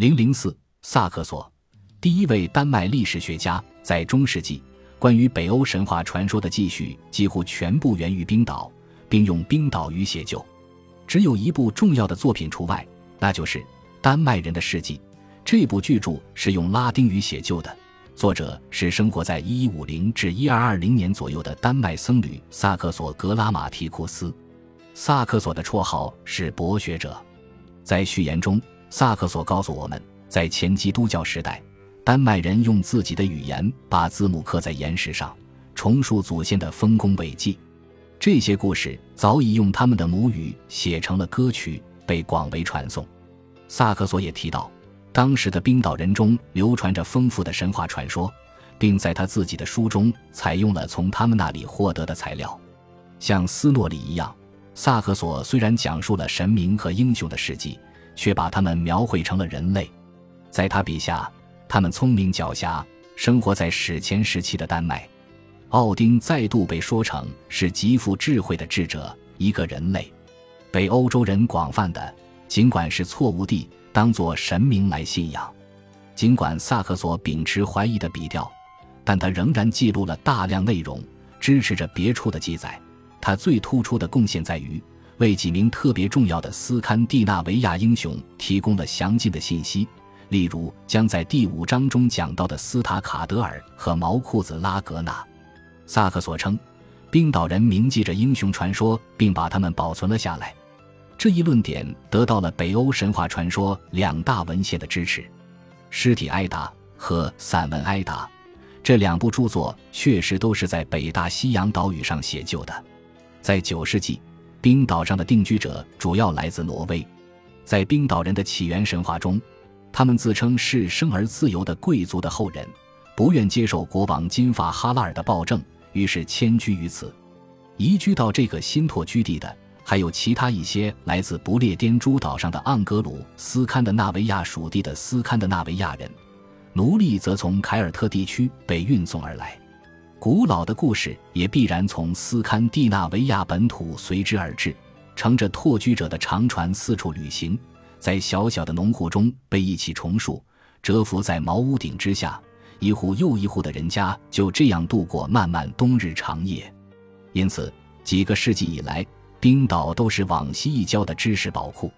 零零四，萨克索，第一位丹麦历史学家，在中世纪，关于北欧神话传说的记叙几乎全部源于冰岛，并用冰岛语写就，只有一部重要的作品除外，那就是《丹麦人的事迹》。这部巨著是用拉丁语写就的，作者是生活在一一五零至一二二零年左右的丹麦僧侣萨克索·格拉马提库斯。萨克索的绰号是博学者，在序言中，萨克索告诉我们，在前基督教时代，丹麦人用自己的语言把字母刻在岩石上，重述祖先的丰功伟绩。这些故事早已用他们的母语写成了歌曲，被广为传颂。萨克索也提到，当时的冰岛人中流传着丰富的神话传说，并在他自己的书中采用了从他们那里获得的材料，像斯诺里一样。萨克索虽然讲述了神明和英雄的事迹，却把他们描绘成了人类。在他笔下，他们聪明狡黠，生活在史前时期的丹麦。奥丁再度被说成是极富智慧的智者，一个人类，被欧洲人广泛的，尽管是错误地当作神明来信仰。尽管萨克索秉持怀疑的笔调，但他仍然记录了大量内容，支持着别处的记载。他最突出的贡献在于为几名特别重要的斯堪的纳维亚英雄提供了详尽的信息，例如将在第五章中讲到的斯塔卡德尔和毛裤子拉格纳。萨克所称，冰岛人铭记着英雄传说，并把他们保存了下来。这一论点得到了北欧神话传说两大文献的支持，《尸体埃达》和《散文埃达》这两部著作确实都是在北大西洋岛屿上写就的。在九世纪，冰岛上的定居者主要来自挪威。在冰岛人的起源神话中，他们自称是生而自由的贵族的后人，不愿接受国王金发哈拉尔的暴政，于是迁居于此。移居到这个新拓居地的，还有其他一些来自不列颠诸岛上的盎格鲁斯堪的纳维亚属地的斯堪的纳维亚人。奴隶则从凯尔特地区被运送而来。古老的故事也必然从斯堪的纳维亚本土随之而至，乘着拓居者的长船四处旅行，在小小的农户中被一起重树，蛰伏在茅屋顶之下，一户又一户的人家就这样度过漫漫冬日长夜。因此，几个世纪以来，冰岛都是往西一郊的知识宝库。